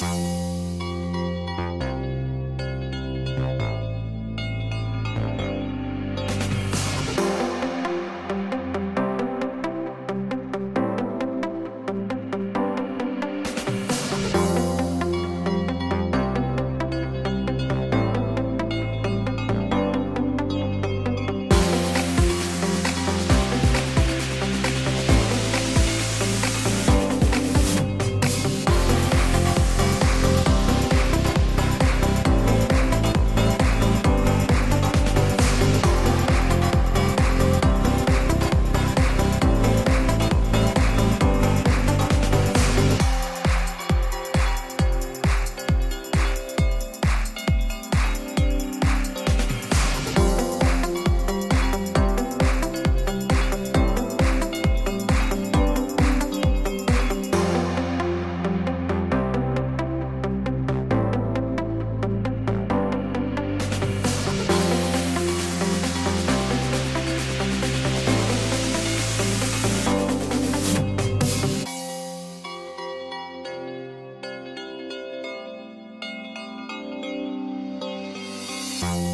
Bye. Bye.